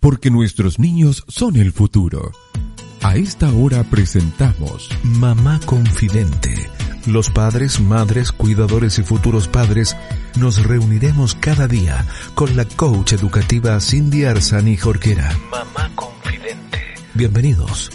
Porque nuestros niños son el futuro. A esta hora presentamos Mamá Confidente. Los padres, madres, cuidadores y futuros padres nos reuniremos cada día con la coach educativa Cindy Arzani Jorquera. Mamá Confidente. Bienvenidos.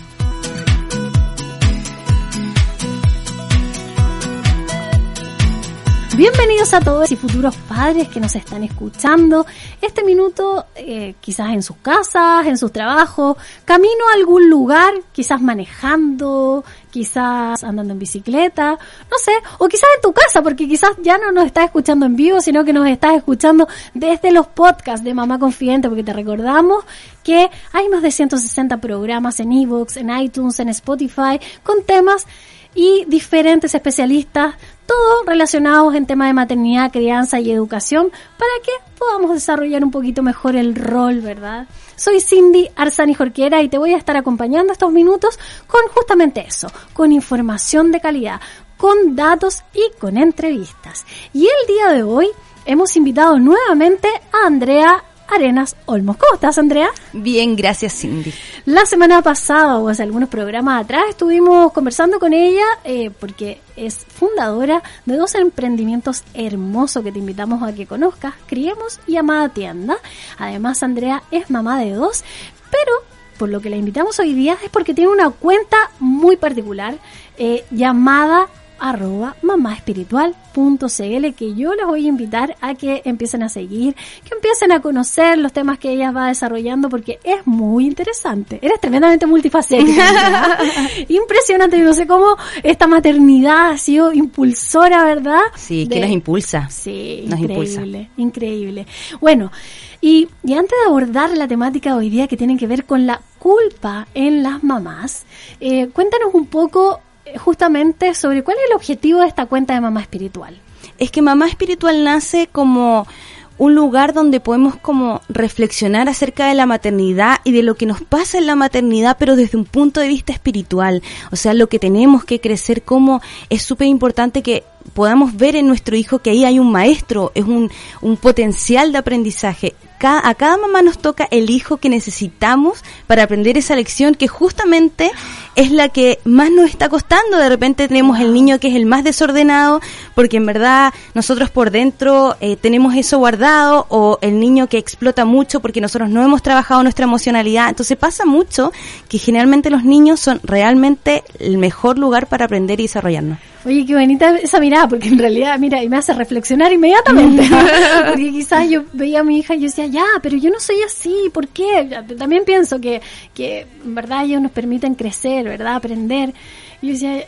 Bienvenidos a todos y futuros padres que nos están escuchando. Este minuto, eh, quizás en sus casas, en sus trabajos, camino a algún lugar, quizás manejando, quizás andando en bicicleta, no sé, o quizás en tu casa, porque quizás ya no nos estás escuchando en vivo, sino que nos estás escuchando desde los podcasts de Mamá Confidente, porque te recordamos que hay más de 160 programas en ebooks, en iTunes, en Spotify, con temas y diferentes especialistas, todos relacionados en temas de maternidad, crianza y educación, para que podamos desarrollar un poquito mejor el rol, ¿verdad? Soy Cindy Arzani Jorquera y te voy a estar acompañando estos minutos con justamente eso, con información de calidad, con datos y con entrevistas. Y el día de hoy hemos invitado nuevamente a Andrea Arenas Olmos. ¿Cómo estás, Andrea? Bien, gracias, Cindy. La semana pasada, o hace algunos programas atrás, estuvimos conversando con ella eh, porque es fundadora de dos emprendimientos hermosos que te invitamos a que conozcas, Criemos y Amada Tienda. Además, Andrea es mamá de dos, pero por lo que la invitamos hoy día es porque tiene una cuenta muy particular eh, llamada arroba mamaespiritual.cl que yo les voy a invitar a que empiecen a seguir, que empiecen a conocer los temas que ella va desarrollando porque es muy interesante. Eres tremendamente multifacética. Impresionante. no sé cómo esta maternidad ha sido impulsora, ¿verdad? Sí, que nos impulsa. Sí, nos increíble, increíble. Bueno, y, y antes de abordar la temática de hoy día que tiene que ver con la culpa en las mamás, eh, cuéntanos un poco justamente sobre cuál es el objetivo de esta cuenta de Mamá Espiritual. Es que Mamá Espiritual nace como un lugar donde podemos como reflexionar acerca de la maternidad y de lo que nos pasa en la maternidad, pero desde un punto de vista espiritual. O sea, lo que tenemos que crecer, como es súper importante que podamos ver en nuestro hijo que ahí hay un maestro, es un, un potencial de aprendizaje a cada mamá nos toca el hijo que necesitamos para aprender esa lección que justamente es la que más nos está costando. De repente tenemos el niño que es el más desordenado porque en verdad nosotros por dentro eh, tenemos eso guardado o el niño que explota mucho porque nosotros no hemos trabajado nuestra emocionalidad. Entonces pasa mucho que generalmente los niños son realmente el mejor lugar para aprender y desarrollarnos. Oye, qué bonita esa mirada, porque en realidad, mira, y me hace reflexionar inmediatamente. porque quizás yo veía a mi hija y yo decía, ya, pero yo no soy así, ¿por qué? También pienso que, que en verdad ellos nos permiten crecer, ¿verdad? Aprender. Y yo decía,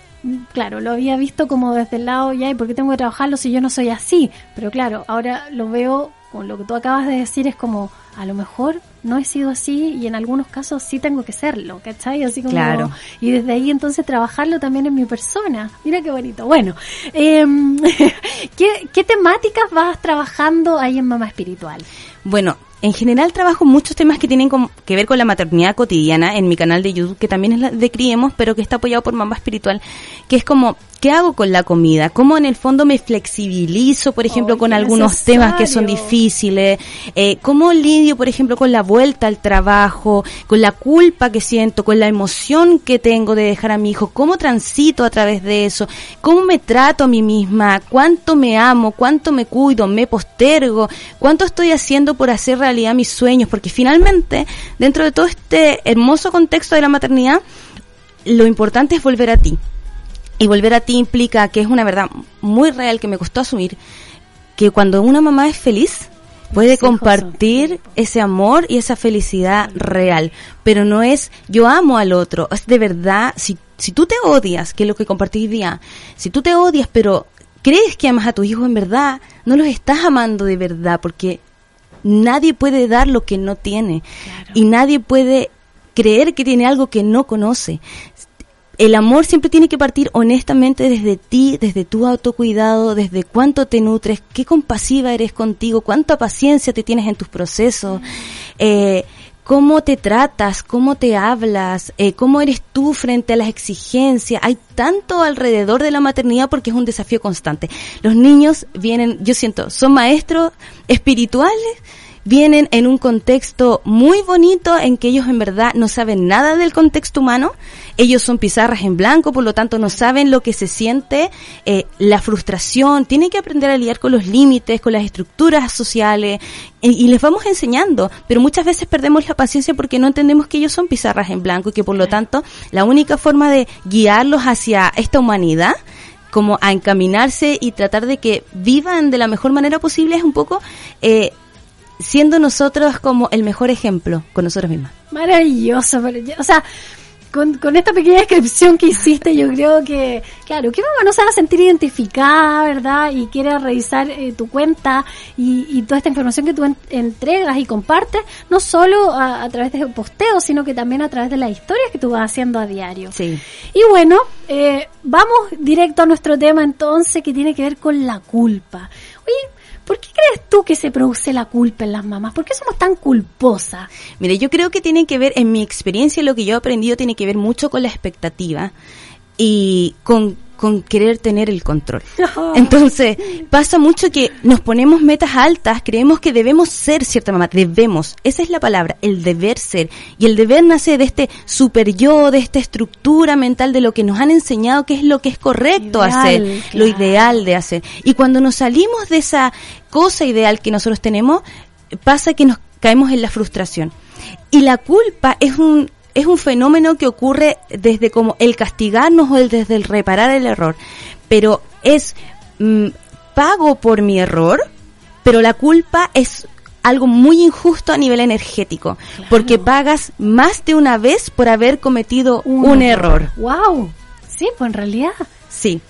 claro, lo había visto como desde el lado, ya, ¿y por qué tengo que trabajarlo si yo no soy así? Pero claro, ahora lo veo con lo que tú acabas de decir, es como, a lo mejor no he sido así y en algunos casos sí tengo que serlo, ¿cachai? Así como, claro. Y desde ahí entonces trabajarlo también en mi persona. Mira qué bonito. Bueno, eh, ¿qué, ¿qué temáticas vas trabajando ahí en Mamá Espiritual? Bueno, en general trabajo muchos temas que tienen que ver con la maternidad cotidiana en mi canal de YouTube, que también es la de Criemos, pero que está apoyado por Mamá Espiritual, que es como, ¿qué hago con la comida? ¿Cómo en el fondo me flexibilizo, por ejemplo, con algunos temas que son difíciles? Eh, ¿Cómo lidio, por ejemplo, con la vuelta al trabajo, con la culpa que siento, con la emoción que tengo de dejar a mi hijo? ¿Cómo transito a través de eso? ¿Cómo me trato a mí misma? ¿Cuánto me amo? ¿Cuánto me cuido? ¿Me postergo? ¿Cuánto estoy haciendo por hacer realidad mis sueños, porque finalmente, dentro de todo este hermoso contexto de la maternidad, lo importante es volver a ti. Y volver a ti implica que es una verdad muy real que me costó asumir, que cuando una mamá es feliz, puede compartir ese amor y esa felicidad real, pero no es yo amo al otro, es de verdad, si, si tú te odias, que es lo que compartí hoy día, si tú te odias pero crees que amas a tu hijo en verdad, no los estás amando de verdad, porque nadie puede dar lo que no tiene y nadie puede creer que tiene algo que no conoce. El amor siempre tiene que partir honestamente desde ti, desde tu autocuidado, desde cuánto te nutres, qué compasiva eres contigo, cuánta paciencia te tienes en tus procesos. Eh, cómo te tratas, cómo te hablas, eh, cómo eres tú frente a las exigencias. Hay tanto alrededor de la maternidad porque es un desafío constante. Los niños vienen, yo siento, son maestros espirituales vienen en un contexto muy bonito en que ellos en verdad no saben nada del contexto humano, ellos son pizarras en blanco, por lo tanto no saben lo que se siente, eh, la frustración, tienen que aprender a lidiar con los límites, con las estructuras sociales y, y les vamos enseñando, pero muchas veces perdemos la paciencia porque no entendemos que ellos son pizarras en blanco y que por lo tanto la única forma de guiarlos hacia esta humanidad como a encaminarse y tratar de que vivan de la mejor manera posible es un poco eh, siendo nosotros como el mejor ejemplo con nosotros mismos. Maravilloso, maravilloso. o sea, con, con, esta pequeña descripción que hiciste, yo creo que, claro, que mamá no se va a sentir identificada, ¿verdad? Y quiere revisar eh, tu cuenta y, y, toda esta información que tú en, entregas y compartes, no solo a, a, través de posteos, sino que también a través de las historias que tú vas haciendo a diario. Sí. Y bueno, eh, vamos directo a nuestro tema entonces, que tiene que ver con la culpa. Oye, ¿Por qué crees tú que se produce la culpa en las mamás? ¿Por qué somos tan culposas? Mire, yo creo que tiene que ver, en mi experiencia, lo que yo he aprendido tiene que ver mucho con la expectativa y con con querer tener el control. Entonces, pasa mucho que nos ponemos metas altas, creemos que debemos ser cierta mamá, debemos, esa es la palabra, el deber ser. Y el deber nace de este super yo, de esta estructura mental de lo que nos han enseñado que es lo que es correcto ideal, hacer, claro. lo ideal de hacer. Y cuando nos salimos de esa cosa ideal que nosotros tenemos, pasa que nos caemos en la frustración. Y la culpa es un es un fenómeno que ocurre desde como el castigarnos o el, desde el reparar el error, pero es mm, pago por mi error, pero la culpa es algo muy injusto a nivel energético, claro. porque pagas más de una vez por haber cometido un, un error. Wow. Sí, pues en realidad. Sí.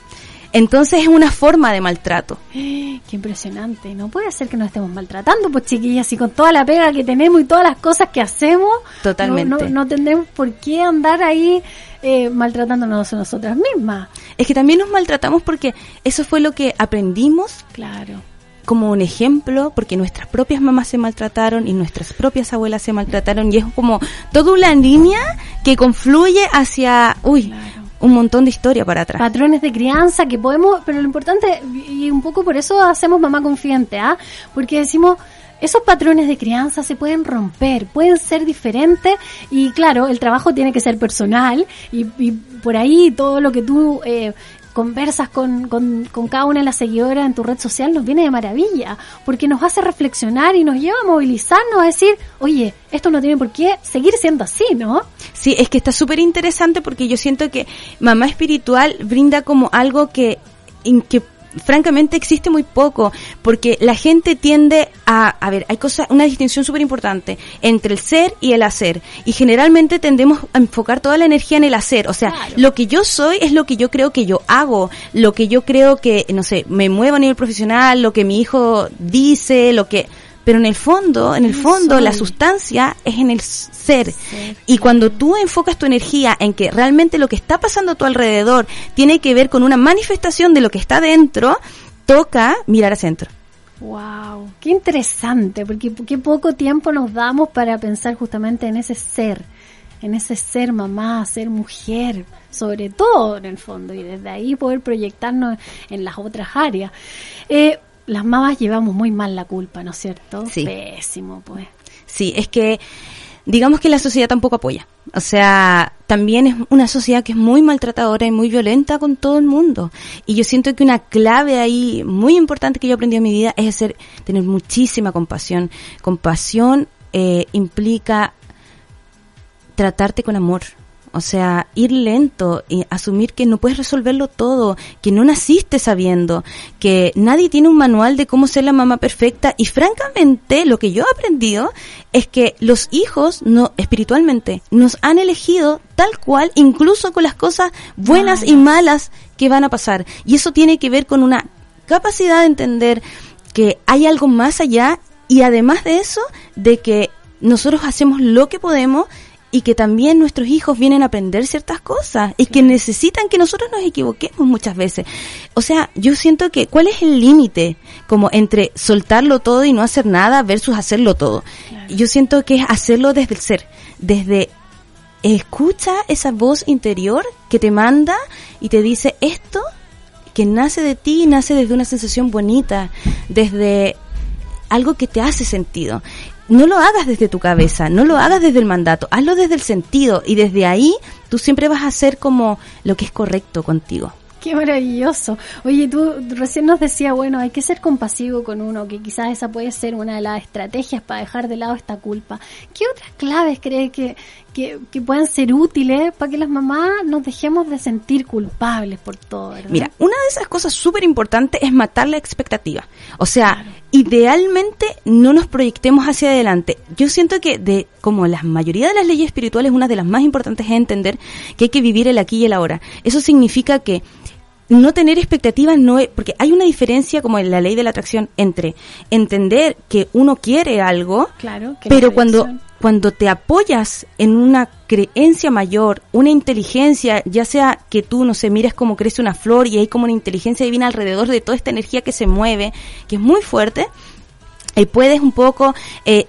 Entonces es una forma de maltrato. Qué impresionante. No puede ser que nos estemos maltratando, pues chiquillas, y con toda la pega que tenemos y todas las cosas que hacemos. Totalmente. No, no, no tenemos por qué andar ahí eh, maltratándonos a nosotras mismas. Es que también nos maltratamos porque eso fue lo que aprendimos. Claro como un ejemplo, porque nuestras propias mamás se maltrataron y nuestras propias abuelas se maltrataron y es como toda una línea que confluye hacia, uy, claro un montón de historia para atrás. Patrones de crianza que podemos, pero lo importante, y un poco por eso hacemos mamá confiante, ¿ah? Porque decimos, esos patrones de crianza se pueden romper, pueden ser diferentes y claro, el trabajo tiene que ser personal y, y por ahí todo lo que tú eh, conversas con, con, con, cada una de las seguidoras en tu red social nos viene de maravilla, porque nos hace reflexionar y nos lleva a movilizarnos a decir, oye, esto no tiene por qué seguir siendo así, ¿no? Sí, es que está súper interesante porque yo siento que mamá espiritual brinda como algo que, en que francamente existe muy poco, porque la gente tiende a, a ver, hay cosas, una distinción súper importante entre el ser y el hacer, y generalmente tendemos a enfocar toda la energía en el hacer, o sea, claro. lo que yo soy es lo que yo creo que yo hago, lo que yo creo que, no sé, me muevo a nivel profesional, lo que mi hijo dice, lo que, pero en el fondo, en el fondo, la sustancia es en el ser. ser y cuando tú enfocas tu energía en que realmente lo que está pasando a tu alrededor tiene que ver con una manifestación de lo que está dentro, toca mirar al centro. Wow, qué interesante, porque qué poco tiempo nos damos para pensar justamente en ese ser, en ese ser mamá, ser mujer, sobre todo en el fondo, y desde ahí poder proyectarnos en las otras áreas. Eh, las mamás llevamos muy mal la culpa, ¿no es cierto? Sí. Pésimo, pues. Sí, es que digamos que la sociedad tampoco apoya. O sea, también es una sociedad que es muy maltratadora y muy violenta con todo el mundo. Y yo siento que una clave ahí muy importante que yo aprendí en mi vida es ser, tener muchísima compasión. Compasión eh, implica tratarte con amor. O sea, ir lento y asumir que no puedes resolverlo todo, que no naciste sabiendo, que nadie tiene un manual de cómo ser la mamá perfecta y francamente lo que yo he aprendido es que los hijos no espiritualmente nos han elegido tal cual incluso con las cosas buenas y malas que van a pasar. Y eso tiene que ver con una capacidad de entender que hay algo más allá y además de eso, de que nosotros hacemos lo que podemos y que también nuestros hijos vienen a aprender ciertas cosas y que necesitan que nosotros nos equivoquemos muchas veces. O sea, yo siento que ¿cuál es el límite como entre soltarlo todo y no hacer nada versus hacerlo todo? Yo siento que es hacerlo desde el ser, desde escucha esa voz interior que te manda y te dice esto que nace de ti, nace desde una sensación bonita, desde algo que te hace sentido no lo hagas desde tu cabeza, no lo hagas desde el mandato, hazlo desde el sentido y desde ahí tú siempre vas a hacer como lo que es correcto contigo. Qué maravilloso. Oye, tú recién nos decías, bueno, hay que ser compasivo con uno, que quizás esa puede ser una de las estrategias para dejar de lado esta culpa. ¿Qué otras claves crees que, que, puedan ser útiles para que las mamás nos dejemos de sentir culpables por todo? ¿verdad? Mira, una de esas cosas súper importantes es matar la expectativa. O sea, idealmente no nos proyectemos hacia adelante. Yo siento que de como la mayoría de las leyes espirituales, una de las más importantes es entender que hay que vivir el aquí y el ahora. Eso significa que no tener expectativas no es, porque hay una diferencia como en la ley de la atracción entre entender que uno quiere algo, claro, pero cuando cuando te apoyas en una creencia mayor, una inteligencia, ya sea que tú, no sé, mires cómo crece una flor y hay como una inteligencia divina alrededor de toda esta energía que se mueve, que es muy fuerte, y puedes un poco eh,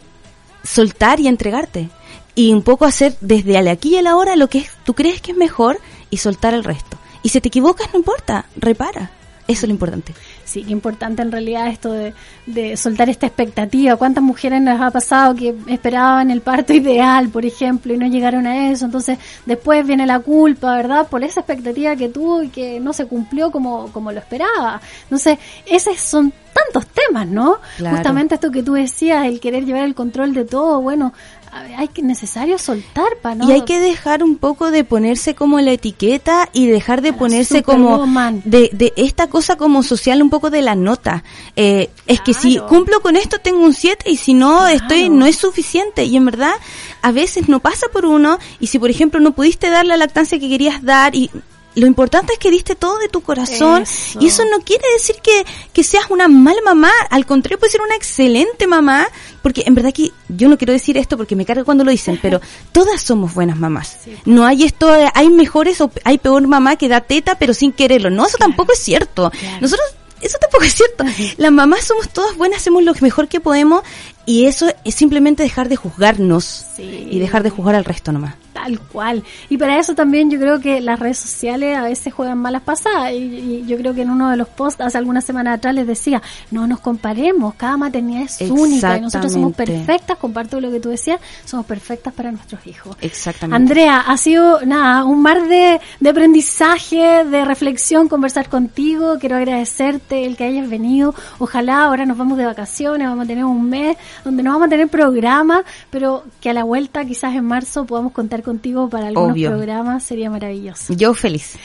soltar y entregarte. Y un poco hacer desde el aquí y el ahora lo que tú crees que es mejor y soltar el resto. Y si te equivocas, no importa, repara. Eso es lo importante. Sí, qué importante en realidad esto de, soltar esta expectativa. ¿Cuántas mujeres nos ha pasado que esperaban el parto ideal, por ejemplo, y no llegaron a eso? Entonces, después viene la culpa, ¿verdad? Por esa expectativa que tuvo y que no se cumplió como, como lo esperaba. Entonces, esos son tantos temas, ¿no? Justamente esto que tú decías, el querer llevar el control de todo, bueno, hay que necesario soltar para no y hay que dejar un poco de ponerse como la etiqueta y dejar de ponerse como de, de, esta cosa como social un poco de la nota. Eh, es que si cumplo con esto tengo un 7 y si no estoy no es suficiente. Y en verdad a veces no pasa por uno y si por ejemplo no pudiste dar la lactancia que querías dar y lo importante es que diste todo de tu corazón y eso no quiere decir que, que seas una mala mamá, al contrario puede ser una excelente mamá, porque en verdad que yo no quiero decir esto porque me carga cuando lo dicen, pero todas somos buenas mamás. No hay esto, hay mejores o hay peor mamá que da teta pero sin quererlo. No, eso tampoco es cierto. Nosotros eso tampoco es cierto. Las mamás somos todas buenas, hacemos lo mejor que podemos y eso es simplemente dejar de juzgarnos y dejar de juzgar al resto nomás. Tal cual. Y para eso también yo creo que las redes sociales a veces juegan malas pasadas. Y, yo creo que en uno de los posts hace algunas semanas atrás les decía, no nos comparemos, cada maternidad es única y nosotros somos perfectas, comparto lo que tú decías, somos perfectas para nuestros hijos. Exactamente. Andrea, ha sido nada, un mar de, de aprendizaje, de reflexión, conversar contigo. Quiero agradecerte el que hayas venido. Ojalá ahora nos vamos de vacaciones, vamos a tener un mes donde no vamos a tener programa, pero que a la vuelta quizás en marzo podamos contar contigo para algunos programas, sería maravilloso. Yo feliz.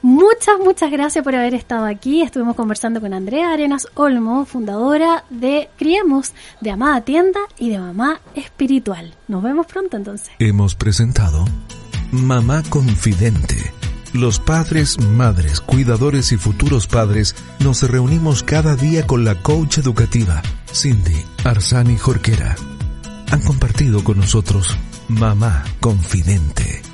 Muchas, muchas gracias por haber estado aquí. Estuvimos conversando con Andrea Arenas Olmo, fundadora de Criemos, de Amada Tienda y de Mamá Espiritual. Nos vemos pronto entonces. Hemos presentado Mamá Confidente. Los padres, madres, cuidadores y futuros padres nos reunimos cada día con la coach educativa, Cindy Arsani Jorquera. Han compartido con nosotros Mamá Confidente.